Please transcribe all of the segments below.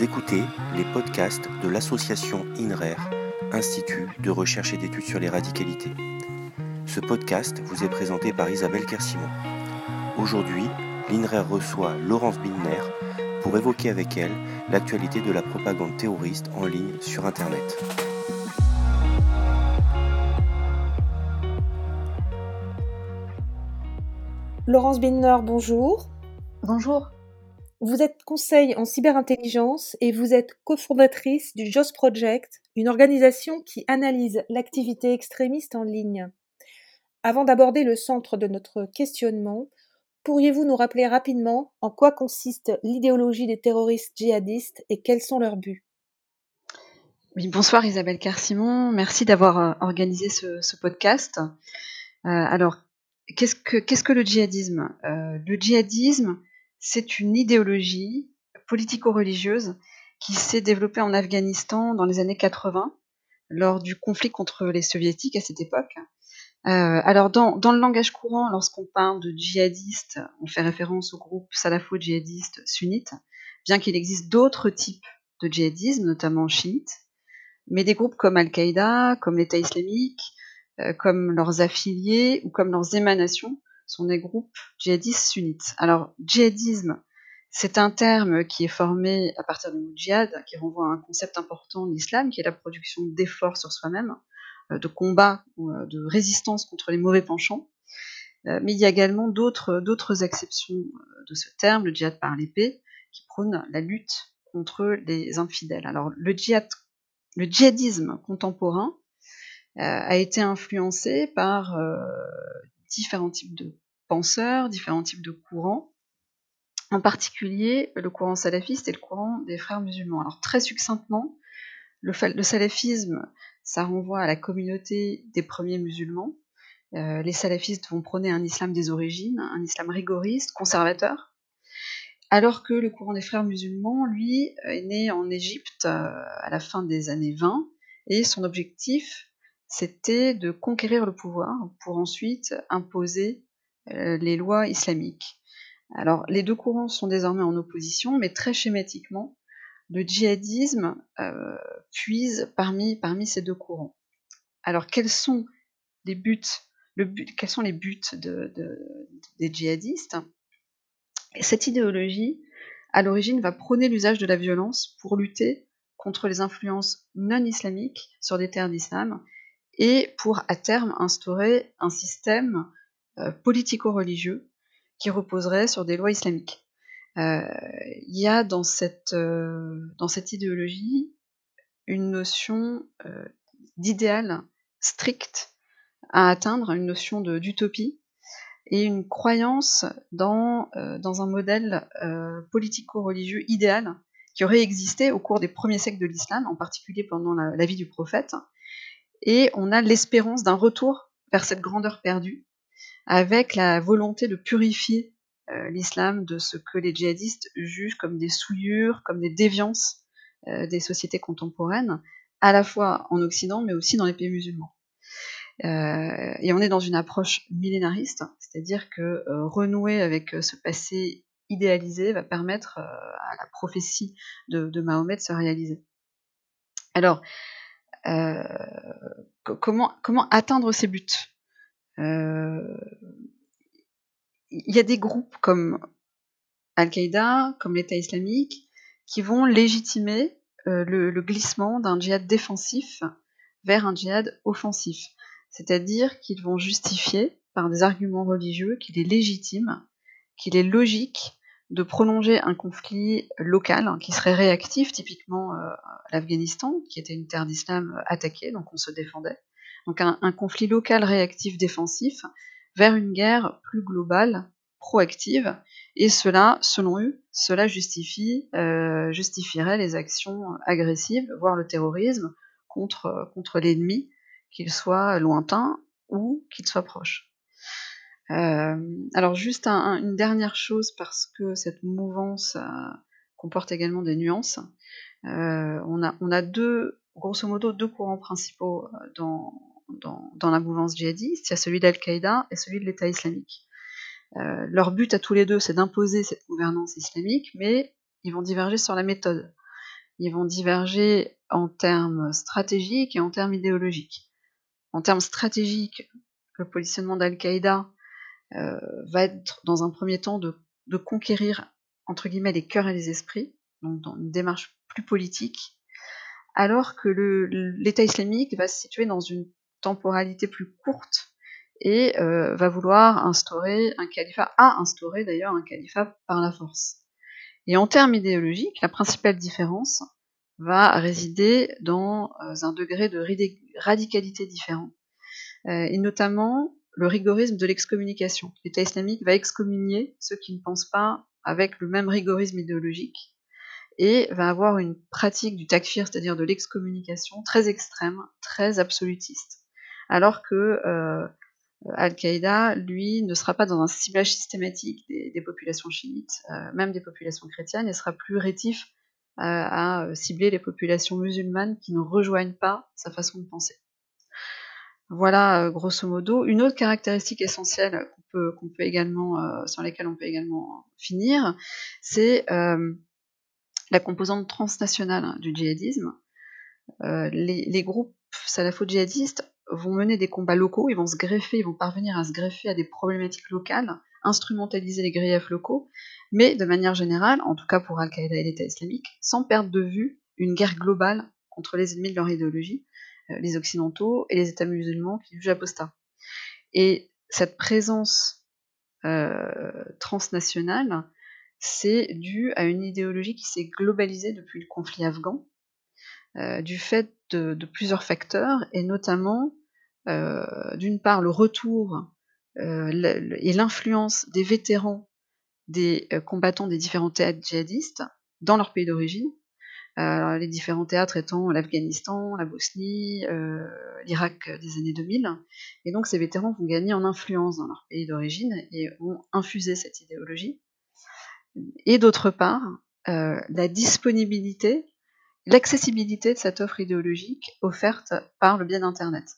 Vous écoutez les podcasts de l'association INRER, Institut de recherche et d'études sur les radicalités. Ce podcast vous est présenté par Isabelle Kersimon. Aujourd'hui, l'INRER reçoit Laurence Binder pour évoquer avec elle l'actualité de la propagande terroriste en ligne sur Internet. Laurence Binder, bonjour. Bonjour. Vous êtes conseil en cyberintelligence et vous êtes cofondatrice du JOS Project, une organisation qui analyse l'activité extrémiste en ligne. Avant d'aborder le centre de notre questionnement, pourriez-vous nous rappeler rapidement en quoi consiste l'idéologie des terroristes djihadistes et quels sont leurs buts? Bonsoir Isabelle Carcimon, merci d'avoir euh, organisé ce, podcast. Euh, alors, qu'est-ce que, qu'est-ce que le djihadisme? Euh, Le djihadisme, c'est une idéologie politico-religieuse qui s'est développée en Afghanistan dans les années 80, lors du conflit contre les soviétiques à cette époque. Euh, alors, dans, le langage courant, lorsqu'on parle de djihadistes, on fait référence au groupe salafo-djihadiste sunnite, bien qu'il existe d'autres types de djihadisme, notamment chiites, mais des groupes comme Al-Qaïda, comme l'État islamique, euh, comme leurs affiliés ou comme leurs émanations sont des groupes djihadistes sunnites. Alors, djihadisme, c'est un terme qui est formé à partir du mot djihad, qui renvoie à un concept important de l'islam, qui est la production d'efforts sur soi-même, euh, de combat, euh, de résistance contre les mauvais penchants. Euh, mais il y a également d'autres, acceptions de ce terme, le djihad par l'épée, qui prône la lutte contre les infidèles. Alors, le, djihad, le djihadisme contemporain a été influencé par différents types de penseurs, différents types de courants, en particulier le courant salafiste et le courant des frères musulmans. Alors très succinctement, le, salafisme, ça renvoie à la communauté des premiers musulmans. Euh, les salafistes vont prôner un islam des origines, un islam rigoriste, conservateur, alors que le courant des frères musulmans, lui, est né en Égypte euh, à la fin des années 20, et son objectif, c'était de conquérir le pouvoir pour ensuite imposer euh, les lois islamiques. Alors, les deux courants sont désormais en opposition, mais très schématiquement, le djihadisme euh, puise parmi, ces deux courants. Alors, quels sont les buts, des djihadistes? Cette idéologie, à l'origine, va prôner l'usage de la violence pour lutter contre les influences non islamiques sur des terres d'islam et pour à terme instaurer un système euh, politico-religieux qui reposerait sur des lois islamiques. Euh, il y a dans cette, euh, dans cette idéologie une notion d'idéal strict à atteindre, une notion d'utopie et une croyance dans, dans un modèle politico-religieux idéal qui aurait existé au cours des premiers siècles de l'islam, en particulier pendant la vie du prophète, et on a l'espérance d'un retour vers cette grandeur perdue, avec la volonté de purifier euh, l'islam de ce que les djihadistes jugent comme des souillures, comme des déviances euh, des sociétés contemporaines, à la fois en Occident, mais aussi dans les pays musulmans. Euh, et on est dans une approche millénariste, c'est-à-dire que renouer avec ce passé idéalisé va permettre à la prophétie de, de, Mahomet de se réaliser. Alors, comment, comment atteindre ces buts? Euh, Il y a des groupes comme Al-Qaïda, comme l'État islamique, qui vont légitimer euh, le, le, glissement d'un djihad défensif vers un djihad offensif. C'est-à-dire qu'ils vont justifier par des arguments religieux qu'il est légitime, qu'il est logique de prolonger un conflit local hein, qui serait réactif, typiquement euh, l'Afghanistan, qui était une terre d'islam euh, attaquée, donc on se défendait. Donc un, conflit local réactif défensif vers une guerre plus globale, proactive, et cela, selon eux, cela euh, justifierait les actions agressives, voire le terrorisme, contre l'ennemi, qu'il soit lointain ou qu'il soit proche. Euh, alors juste une dernière chose parce que cette mouvance euh, comporte également des nuances. Euh, on, a, deux, grosso modo, deux courants principaux dans, dans, la mouvance djihadiste. Il y a celui d'Al-Qaïda et celui de l'État islamique. leur but à tous les deux, c'est d'imposer cette gouvernance islamique, mais ils vont diverger sur la méthode. ils vont diverger en termes stratégiques et en termes idéologiques. En termes stratégiques, le positionnement d'Al-Qaïda va être dans un premier temps de, conquérir entre guillemets les cœurs et les esprits, donc dans une démarche plus politique, alors que l'État islamique va se situer dans une temporalité plus courte et euh, va vouloir instaurer un califat, a instauré d'ailleurs un califat par la force. Et en termes idéologiques, la principale différence va résider dans euh, un degré de radicalité différent, euh, et notamment le rigorisme de l'excommunication. L'État islamique va excommunier ceux qui ne pensent pas avec le même rigorisme idéologique et va avoir une pratique du takfir, c'est-à-dire de l'excommunication, très extrême, très absolutiste. Alors que euh, Al-Qaïda, lui, ne sera pas dans un ciblage systématique des, populations chiites, euh, même des populations chrétiennes, et sera plus rétif euh, à cibler les populations musulmanes qui ne rejoignent pas sa façon de penser. Voilà, euh, grosso modo. Une autre caractéristique essentielle qu'on peut, également, sur laquelle on peut également finir, c'est la composante transnationale du djihadisme. les, groupes salafo-djihadistes vont mener des combats locaux, ils vont se greffer, ils vont parvenir à se greffer à des problématiques locales, instrumentaliser les griefs locaux, mais de manière générale, en tout cas pour Al-Qaïda et l'État islamique, sans perdre de vue une guerre globale contre les ennemis de leur idéologie, euh, les Occidentaux et les États musulmans qui jugent apostats. Et cette présence euh, transnationale, c'est dû à une idéologie qui s'est globalisée depuis le conflit afghan, euh, du fait de, plusieurs facteurs, et notamment euh, d'une part le retour euh, et l'influence des vétérans des euh, combattants des différents théâtres djihadistes dans leur pays d'origine, les différents théâtres étant l'Afghanistan, la Bosnie, euh, l'Irak des années 2000. Et donc ces vétérans vont gagner en influence dans leur pays d'origine et vont infuser cette idéologie. Et d'autre part, euh, la disponibilité, l'accessibilité de cette offre idéologique offerte par le biais d'Internet.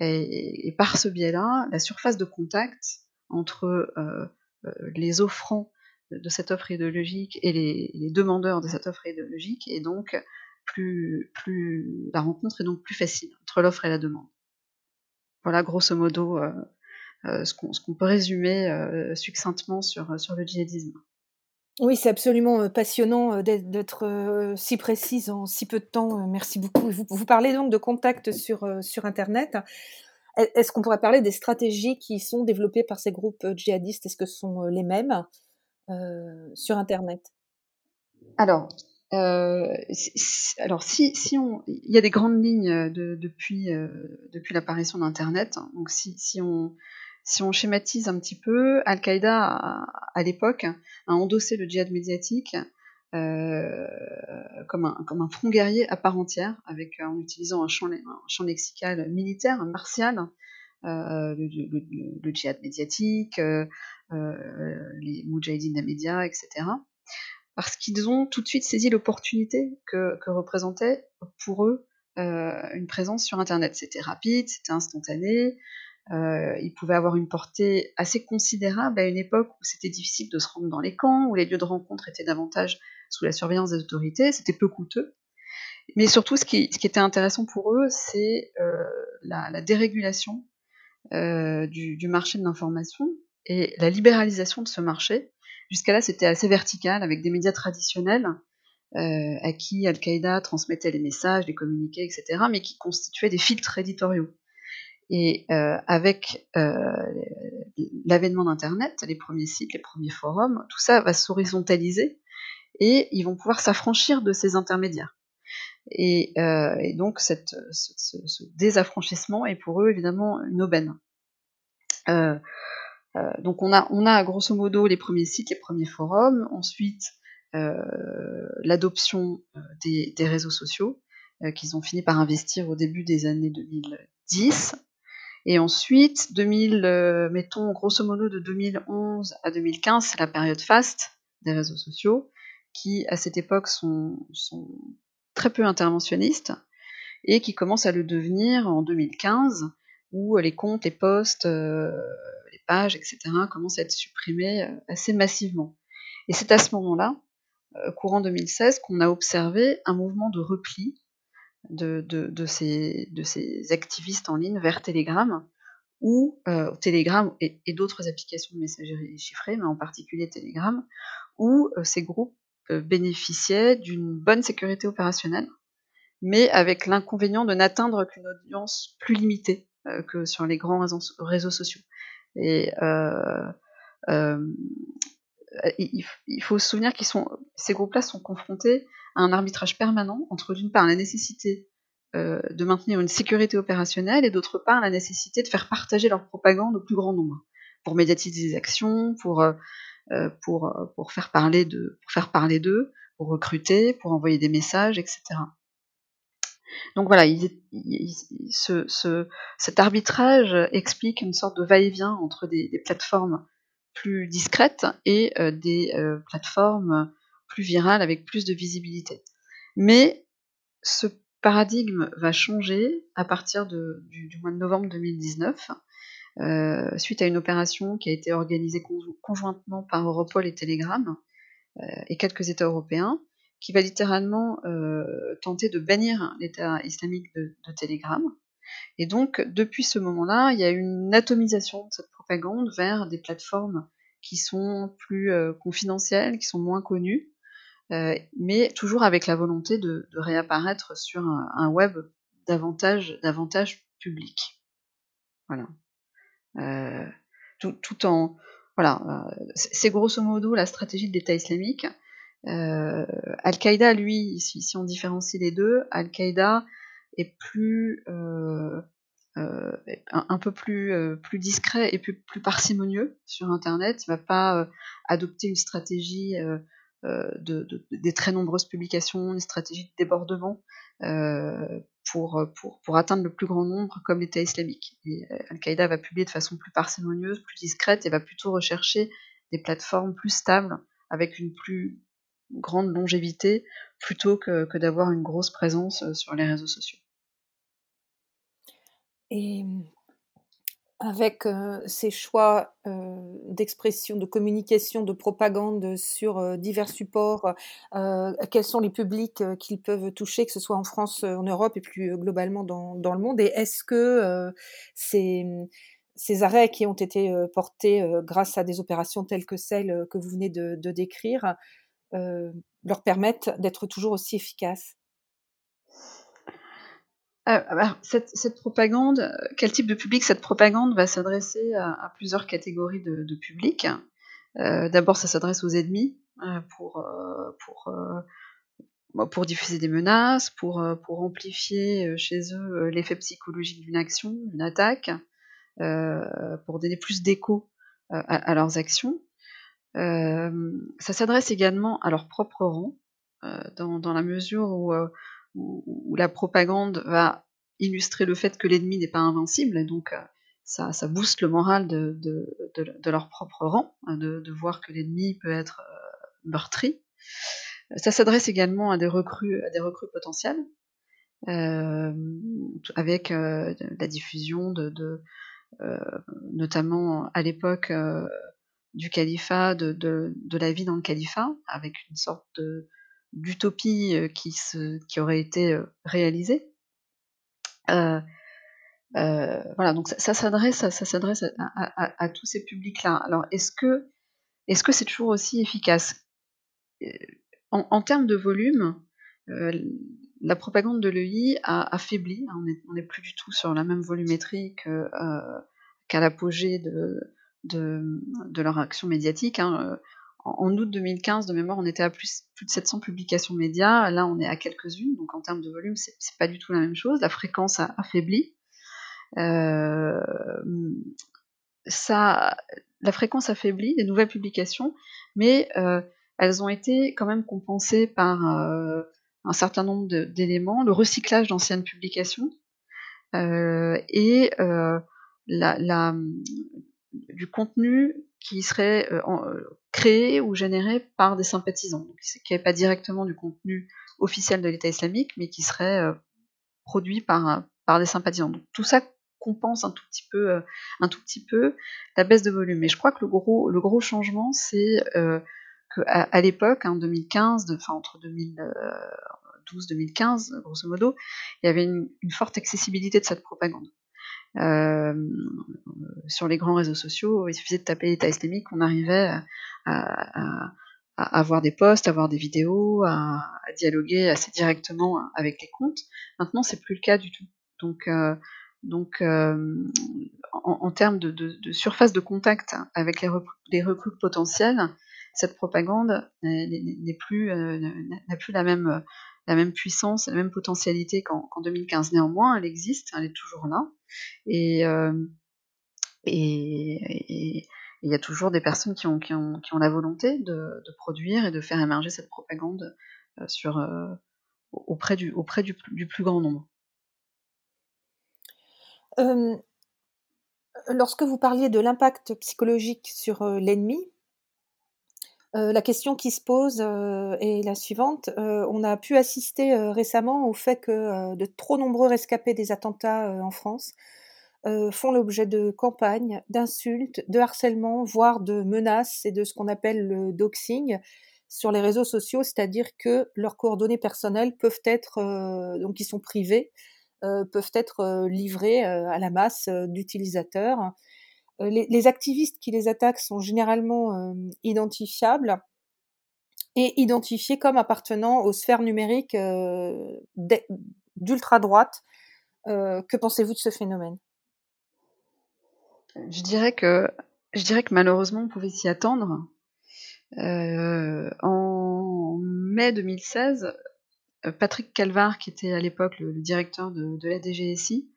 Et, par ce biais-là, la surface de contact entre euh, euh, les offrants de, cette offre idéologique et les, demandeurs de cette offre idéologique est donc plus, plus la rencontre est donc plus facile entre l'offre et la demande. Voilà grosso modo euh, ce qu'on peut résumer succinctement sur, sur le djihadisme. Oui, c'est absolument passionnant d'être si précise en si peu de temps. Merci beaucoup. Vous, vous parlez donc de contact sur, sur Internet. Est-ce qu'on pourrait parler des stratégies qui sont développées par ces groupes djihadistes? Est-ce que ce sont les mêmes? Sur Internet? Alors, si, alors si, si on, il y a des grandes lignes depuis, depuis l'apparition d'Internet. Donc si, si on si on schématise un petit peu, Al-Qaïda, à, l'époque, a endossé le djihad médiatique euh, comme, un, comme, un, front guerrier à part entière, avec, en utilisant un champ, un champ lexical militaire, martial, euh, le, le, djihad médiatique, euh, les moudjahidines médias, etc. Parce qu'ils ont tout de suite saisi l'opportunité que, représentait pour eux une présence sur Internet. C'était rapide, c'était instantané, euh, il pouvait avoir une portée assez considérable à une époque où c'était difficile de se rendre dans les camps, où les lieux de rencontre étaient davantage sous la surveillance des autorités, c'était peu coûteux. Mais surtout, ce qui, était intéressant pour eux, c'est euh, la, dérégulation euh, du, marché de l'information et la libéralisation de ce marché. Jusqu'à là, c'était assez vertical, avec des médias traditionnels euh, à qui Al-Qaïda transmettait les messages, les communiqués, etc., mais qui constituaient des filtres éditoriaux. Et euh, avec l'avènement d'Internet, les premiers sites, les premiers forums, tout ça va s'horizontaliser et ils vont pouvoir s'affranchir de ces intermédiaires. Et, euh, et donc ce, désaffranchissement est pour eux évidemment une aubaine. Euh, euh, donc on a, grosso modo les premiers sites, les premiers forums, ensuite l'adoption des, réseaux sociaux qu'ils ont fini par investir au début des années 2010 et ensuite, 2000, mettons grosso modo de 2011 à 2015, c'est la période faste des réseaux sociaux, qui à cette époque sont très peu interventionnistes, et qui commencent à le devenir en 2015, où les comptes, les posts, euh, les pages, etc., commencent à être supprimés euh, assez massivement. Et c'est à ce moment-là courant 2016 qu'on a observé un mouvement de repli de, de, ces, de, ces, activistes en ligne vers Telegram, ou Telegram et, d'autres applications de messagerie chiffrée, mais en particulier Telegram, où ces groupes bénéficiaient d'une bonne sécurité opérationnelle, mais avec l'inconvénient de n'atteindre qu'une audience plus limitée que sur les grands réseaux, sociaux. Et il, faut se souvenir que ces groupes-là sont confrontés à un arbitrage permanent entre d'une part la nécessité de maintenir une sécurité opérationnelle et d'autre part la nécessité de faire partager leur propagande au plus grand nombre pour médiatiser des actions, pour euh, pour, euh, pour, faire parler de, pour faire parler d'eux, pour recruter, pour envoyer des messages, etc. Donc voilà, ce, ce, cet arbitrage explique une sorte de va-et-vient entre des, plateformes plus discrètes et euh, des euh, plateformes plus virales avec plus de visibilité. Mais ce paradigme va changer à partir de, du, mois de novembre 2019 euh, suite à une opération qui a été organisée conjointement par Europol et Telegram euh, et quelques États européens, qui va littéralement euh, tenter de bannir l'État islamique de, Telegram. Et donc, depuis ce moment-là, il y a une atomisation de cette propagande vers des plateformes qui sont plus confidentielles, qui sont moins connues, mais toujours avec la volonté de, réapparaître sur un, web davantage, davantage public. Voilà. Euh, tout, en voilà, euh, c'est grosso modo la stratégie de l'État islamique. Euh, Al-Qaïda, lui, si, on différencie les deux, Al-Qaïda est plus un, peu plus, plus discret et plus, parcimonieux sur Internet. Il ne va pas adopter une stratégie de, des très nombreuses publications, une stratégie de débordement pour, pour, pour, atteindre le plus grand nombre comme l'État islamique. Euh, Al-Qaïda va publier de façon plus parcimonieuse, plus discrète et va plutôt rechercher des plateformes plus stables avec une plus grande longévité plutôt que, que d'avoir une grosse présence euh, sur les réseaux sociaux. Et avec ces choix d'expression, de communication, de propagande sur divers supports, quels sont les publics qu'ils peuvent toucher, que ce soit en France, en Europe et plus globalement dans, le monde. Et est-ce que ces, arrêts qui ont été portés grâce à des opérations telles que celles que vous venez de, décrire leur permettent d'être toujours aussi efficaces? Cette, cette, propagande, quel type de public cette propagande va s'adresser à, plusieurs catégories de, de publics. Euh, D'abord, ça s'adresse aux ennemis euh, pour, euh, euh, pour diffuser des menaces, pour, euh, pour amplifier chez eux l'effet psychologique d'une action, d'une attaque, pour donner plus d'écho à, leurs actions. ça s'adresse également à leur propre rang, dans, la mesure où où, la propagande va illustrer le fait que l'ennemi n'est pas invincible, et donc euh, ça, booste le moral de, leur propre rang, hein, de, voir que l'ennemi peut être euh, meurtri. Ça s'adresse également à des recrues, à des recrues potentielles, euh, avec la diffusion de, notamment à l'époque du califat, de, de, la vie dans le califat, avec une sorte de, d'utopie qui, qui aurait été réalisée. Voilà, donc ça, s'adresse, ça, s'adresse à, tous ces publics-là. Alors, est-ce que, est-ce que c'est toujours aussi efficace? En, termes de volume, la propagande de l'EI a affaibli. On n'est plus du tout sur la même volumétrie qu'à l'apogée de, de, leur action médiatique. Hein en août 2015, de mémoire, on était à plus, de 700 publications médias. Là, on est à quelques-unes. Donc, en termes de volume, c'est pas du tout la même chose. La fréquence a affaibli. Euh, ça, la fréquence affaiblit des nouvelles publications, mais euh, elles ont été quand même compensées par euh, un certain nombre d'éléments, le recyclage d'anciennes publications et la, la, du contenu qui serait euh, euh, créé ou généré par des sympathisants, donc, qui n'est pas directement du contenu officiel de l'État islamique, mais qui serait euh, produit par, par des sympathisants. Donc tout ça compense un tout petit peu, un tout petit peu la baisse de volume. Mais je crois que le gros, le gros changement, c'est que à, l'époque, en 2015, enfin entre 2012-2015, grosso modo, il y avait une, forte accessibilité de cette propagande. Sur les grands réseaux sociaux, il suffisait de taper état islamique, on arrivait à, avoir des posts, à avoir des vidéos, à, dialoguer assez directement avec les comptes. Maintenant, c'est plus le cas du tout. Donc, euh, euh, en, termes de, surface de contact avec les, recrues potentielles, cette propagande euh, n'a plus la même la même puissance, la même potentialité qu'en 2015. Néanmoins, elle existe, elle est toujours là, et, et, il y a toujours des personnes qui ont, la volonté de, produire et de faire émerger cette propagande euh, euh, auprès, du, plus grand nombre. Euh, lorsque vous parliez de l'impact psychologique sur l'ennemi, la question qui se pose est la suivante. on a pu assister récemment au fait que de trop nombreux rescapés des attentats en France euh, font l'objet de campagnes, d'insultes, de harcèlement, voire de menaces et de ce qu'on appelle le doxing sur les réseaux sociaux, c'est-à-dire que leurs coordonnées personnelles peuvent être, euh, donc qui sont privées, euh, peuvent être livrées à la masse d'utilisateurs. Les, les, activistes qui les attaquent sont généralement identifiables et identifiés comme appartenant aux sphères numériques d'ultra-droite. que pensez-vous de ce phénomène? Je dirais que je dirais que malheureusement on pouvait s'y attendre. Euh, en mai 2016, euh, Patrick Calvar, qui était à l'époque le, directeur de, la DGSI,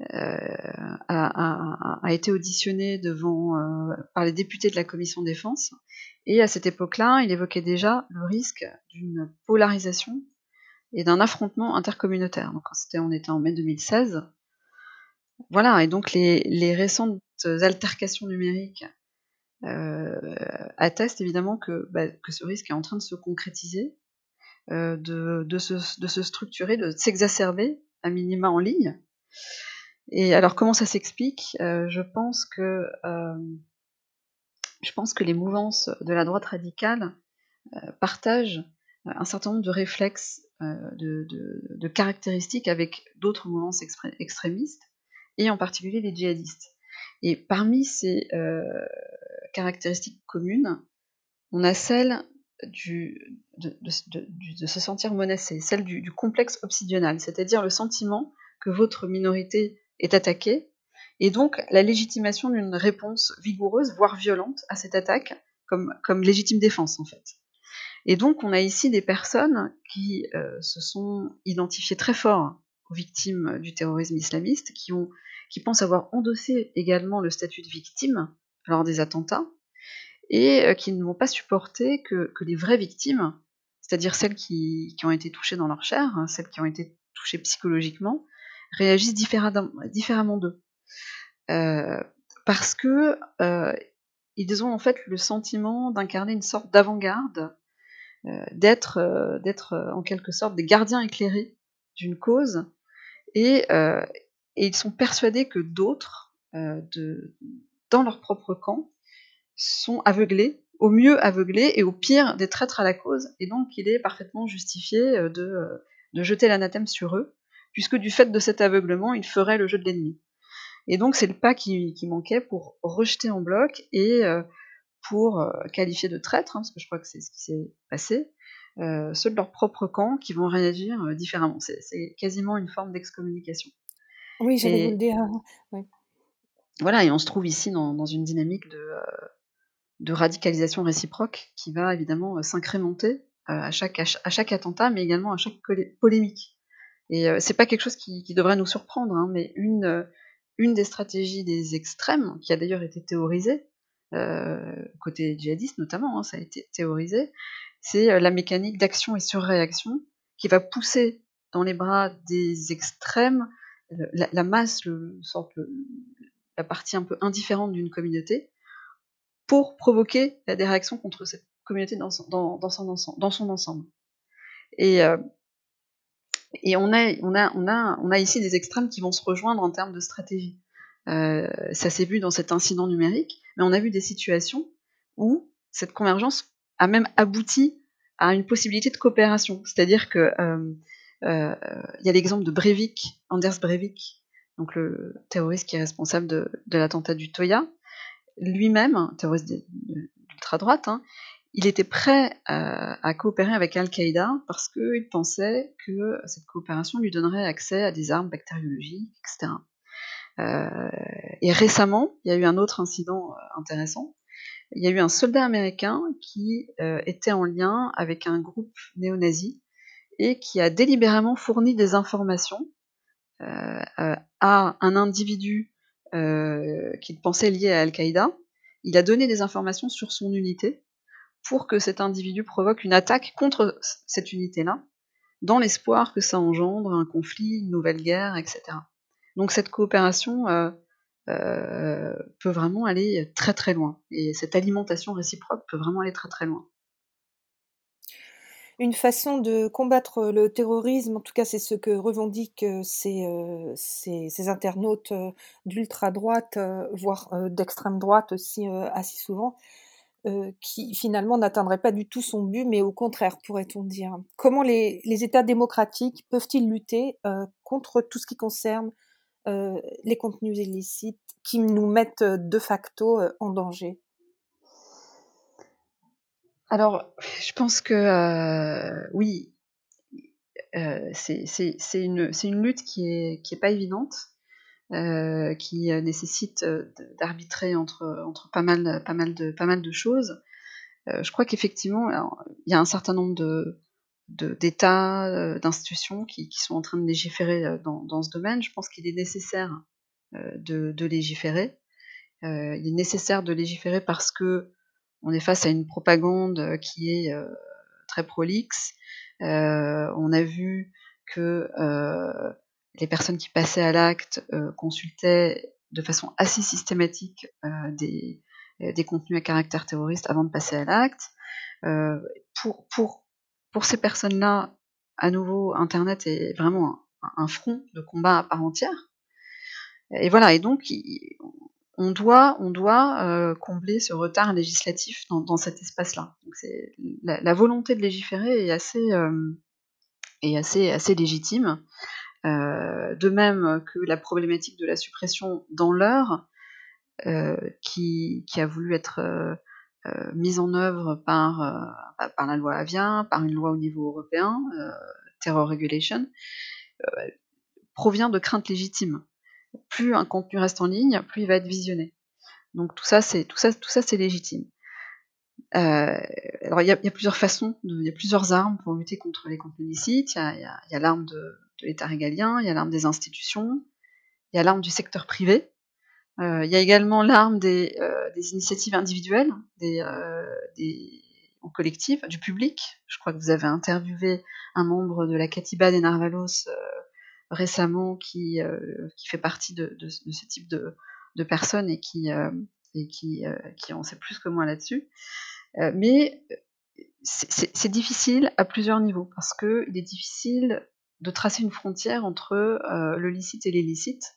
euh, a, été auditionné devant par les députés de la commission défense. Et à cette époque-là, il évoquait déjà le risque d'une polarisation et d'un affrontement intercommunautaire. Donc, on était en mai 2016. Voilà, et donc les, récentes altercations numériques euh, attestent évidemment bah, que, ce risque est en train de se concrétiser, euh, de, se, structurer, de s'exacerber à minima en ligne. Et alors comment ça s'explique? Euh, Je pense que je pense que les mouvances de la droite radicale partagent un certain nombre de réflexes, de, caractéristiques avec d'autres mouvances extrémistes et en particulier les djihadistes. Et parmi ces euh, caractéristiques communes, on a celle du, de, se sentir menacé, celle du, complexe obsidional, c'est-à-dire le sentiment que votre minorité est attaquée, et donc la légitimation d'une réponse vigoureuse, voire violente, à cette attaque, comme, comme légitime défense en fait. Et donc on a ici des personnes qui euh, se sont identifiées très fort aux victimes du terrorisme islamiste, qui, ont, qui pensent avoir endossé également le statut de victime lors des attentats, et euh, qui ne vont pas supporter que, les vraies victimes, c'est-à-dire celles qui, ont été touchées dans leur chair, hein, celles qui ont été touchées psychologiquement, réagissent différemment d'eux. Euh, parce que euh, ils ont en fait le sentiment d'incarner une sorte d'avant-garde, d'être, d'être en quelque sorte des gardiens éclairés d'une cause euh, et, ils sont persuadés que d'autres, euh, dans leur propre camp, sont aveuglés, au mieux aveuglés et au pire des traîtres à la cause. Et donc il est parfaitement justifié euh, de, jeter l'anathème sur eux, puisque du fait de cet aveuglement, ils feraient le jeu de l'ennemi. Et donc c'est le pas qui, manquait pour rejeter en bloc et pour qualifier de traître, hein, parce que je crois que c'est ce qui s'est passé, euh, ceux de leur propre camp qui vont réagir euh, différemment. C'est quasiment une forme d'excommunication. Oui, j'allais vous le dire. Voilà, et on se trouve ici dans, une dynamique de, euh, de, radicalisation réciproque qui va évidemment s'incrémenter à, chaque, à chaque attentat, mais également à chaque polémique. Et c'est pas quelque chose qui, devrait nous surprendre, hein, mais une, une des stratégies des extrêmes, qui a d'ailleurs été théorisée, côté djihadiste notamment, hein, ça a été théorisé, c'est euh, la mécanique d'action et surréaction qui va pousser dans les bras des extrêmes la, masse, le, sorte, la partie un peu indifférente d'une communauté, pour provoquer des réactions contre cette communauté dans son, dans, ensemble, dans son ensemble. Et, euh, et on, a, on, ici des extrêmes qui vont se rejoindre en termes de stratégie. Euh, ça s'est vu dans cet incident numérique, mais on a vu des situations où cette convergence a même abouti à une possibilité de coopération. C'est-à-dire que il y a l'exemple de Breivik, Anders Breivik, donc le terroriste qui est responsable de, l'attentat du Toya, lui-même, terroriste d'ultra-droite, hein, il était prêt à, coopérer avec Al-Qaïda parce qu'il pensait que cette coopération lui donnerait accès à des armes bactériologiques, etc. Euh, et récemment, il y a eu un autre incident euh, intéressant. Il y a eu un soldat américain qui euh, était en lien avec un groupe néo-nazi et qui a délibérément fourni des informations à un individu qu'il pensait lié à Al-Qaïda. Il a donné des informations sur son unité pour que cet individu provoque une attaque contre cette unité-là, dans l'espoir que ça engendre un conflit, une nouvelle guerre, etc. Donc cette coopération euh, euh, peut vraiment aller très très loin, et cette alimentation réciproque peut vraiment aller très très loin. Une façon de combattre le terrorisme, en tout cas c'est ce que revendiquent euh, ces, ces, internautes d'ultra-droite, voire d'extrême droite aussi assez souvent, euh, qui finalement n'atteindrait pas du tout son but, mais au contraire, pourrait-on dire. Comment les, États démocratiques peuvent-ils lutter euh, contre tout ce qui concerne euh, les contenus illicites qui nous mettent de facto en danger? Alors, je pense que oui, c'est une, lutte qui est, qui est pas évidente. Euh, qui euh, nécessite euh, d'arbitrer entre, entre pas, mal, pas, mal de, pas mal de choses. je crois qu'effectivement, il y a un certain nombre de, d'États, d'institutions qui, qui, sont en train de légiférer dans, dans ce domaine. Je pense qu'il est nécessaire de, de, légiférer. il est nécessaire de légiférer parce que on est face à une propagande qui est très prolixe. on a vu que les personnes qui passaient à l'acte euh, consultaient de façon assez systématique euh, des, des, contenus à caractère terroriste avant de passer à l'acte. Euh, pour, pour, pour ces personnes-là, à nouveau, Internet est vraiment un, front de combat à part entière. Et voilà, et donc on doit, on doit combler ce retard législatif dans, dans cet espace-là. La, la, volonté de légiférer est assez, est assez, assez légitime. Euh, de même que la problématique de la suppression dans l'heure, euh, qui, a voulu être euh, mise en œuvre par, par la loi Avia, par une loi au niveau européen, Terror Regulation, provient de craintes légitimes. Plus un contenu reste en ligne, plus il va être visionné. Donc tout ça, c'est tout ça, tout ça, c'est légitime. alors il y, a plusieurs façons, il y a plusieurs armes pour lutter contre les contenus illicites. Il y a l'arme de, de l'État régalien, il y a l'arme des institutions, il y a l'arme du secteur privé, euh, il y a également l'arme des, euh, initiatives individuelles, des, euh, des en du public. Je crois que vous avez interviewé un membre de la Katiba des Narvalos récemment qui, fait partie de, ce type de, personnes et qui, en sait plus que moi là-dessus. mais c'est difficile à plusieurs niveaux parce qu'il est difficile de tracer une frontière entre euh, le licite et l'illicite.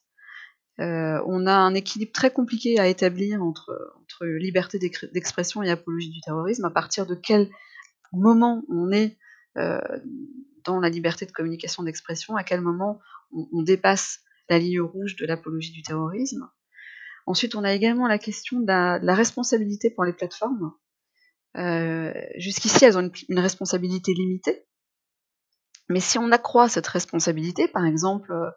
Euh, on a un équilibre très compliqué à établir entre, liberté d'expression et apologie du terrorisme. À partir de quel moment on est euh, dans la liberté de communication d'expression, à quel moment on, dépasse la ligne rouge de l'apologie du terrorisme. Ensuite, on a également la question de la, responsabilité pour les plateformes. Jusqu'ici, elles ont une, responsabilité limitée, mais si on accroît cette responsabilité, par exemple euh,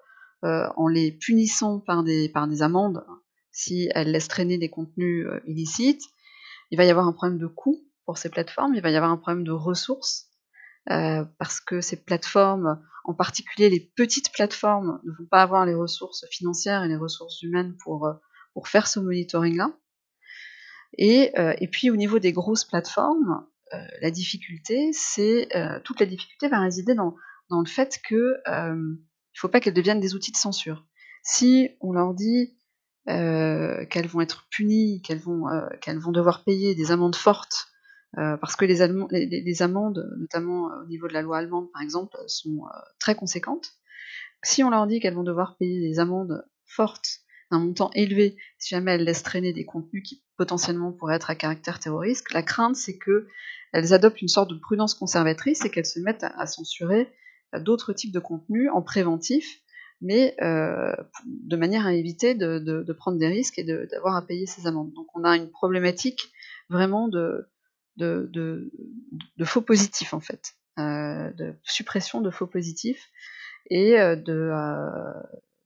euh, en les punissant par des, par des amendes, si elles laissent traîner des contenus euh, illicites, il va y avoir un problème de coût pour ces plateformes, il va y avoir un problème de ressources, parce que ces plateformes, en particulier les petites plateformes, ne vont pas avoir les ressources financières et les ressources humaines pour, pour faire ce monitoring-là. Et, et, puis au niveau des grosses plateformes, euh, la difficulté, c'est euh, toute la difficulté va résider dans, le fait que euh, il faut pas qu'elles deviennent des outils de censure. Si on leur dit qu'elles vont être punies, qu'elles vont, devoir payer des amendes fortes, parce que les, amendes, notamment au niveau de la loi allemande par exemple, sont très conséquentes. Si on leur dit qu'elles vont devoir payer des amendes fortes d'un montant élevé si jamais elles laissent traîner des contenus qui potentiellement pourraient être à caractère terroriste, la crainte c'est que elles adoptent une sorte de prudence conservatrice et qu'elles se mettent à, censurer d'autres types de contenus en préventif, mais de manière à éviter de, prendre des risques et d'avoir à payer ces amendes. Donc on a une problématique vraiment de, de, faux positifs en fait, de suppression de faux positifs et de,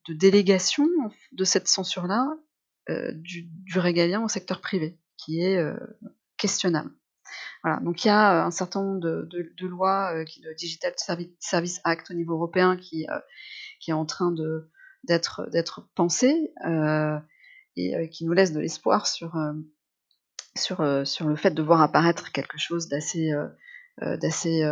de délégation de cette censure-là du, du, régalien au secteur privé, qui est questionnable. Voilà, donc il y a un certain nombre de, lois, qui, le Digital Service Act au niveau européen, qui, est en train d'être pensé et qui nous laisse de l'espoir sur le fait de voir apparaître quelque chose d'assez d'assez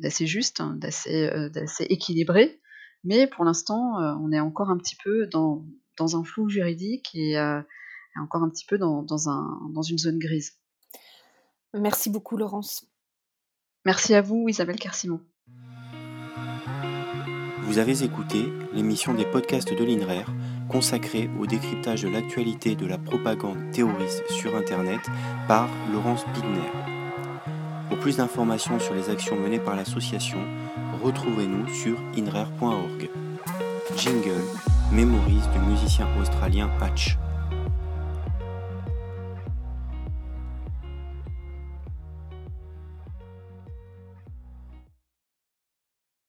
d'assez juste, hein, d'assez équilibré, mais pour l'instant, on est encore un petit peu dans, dans un flou juridique et, encore un petit peu dans, dans, un, dans une zone grise. Merci beaucoup, Laurence. Merci à vous, Isabelle Carcimon. Vous avez écouté l'émission des podcasts de l'INRER consacrée au décryptage de l'actualité de la propagande terroriste sur Internet par Laurence Bigner. Pour plus d'informations sur les actions menées par l'association, retrouvez-nous sur inrer.org. Jingle, mémorise du musicien australien Patch.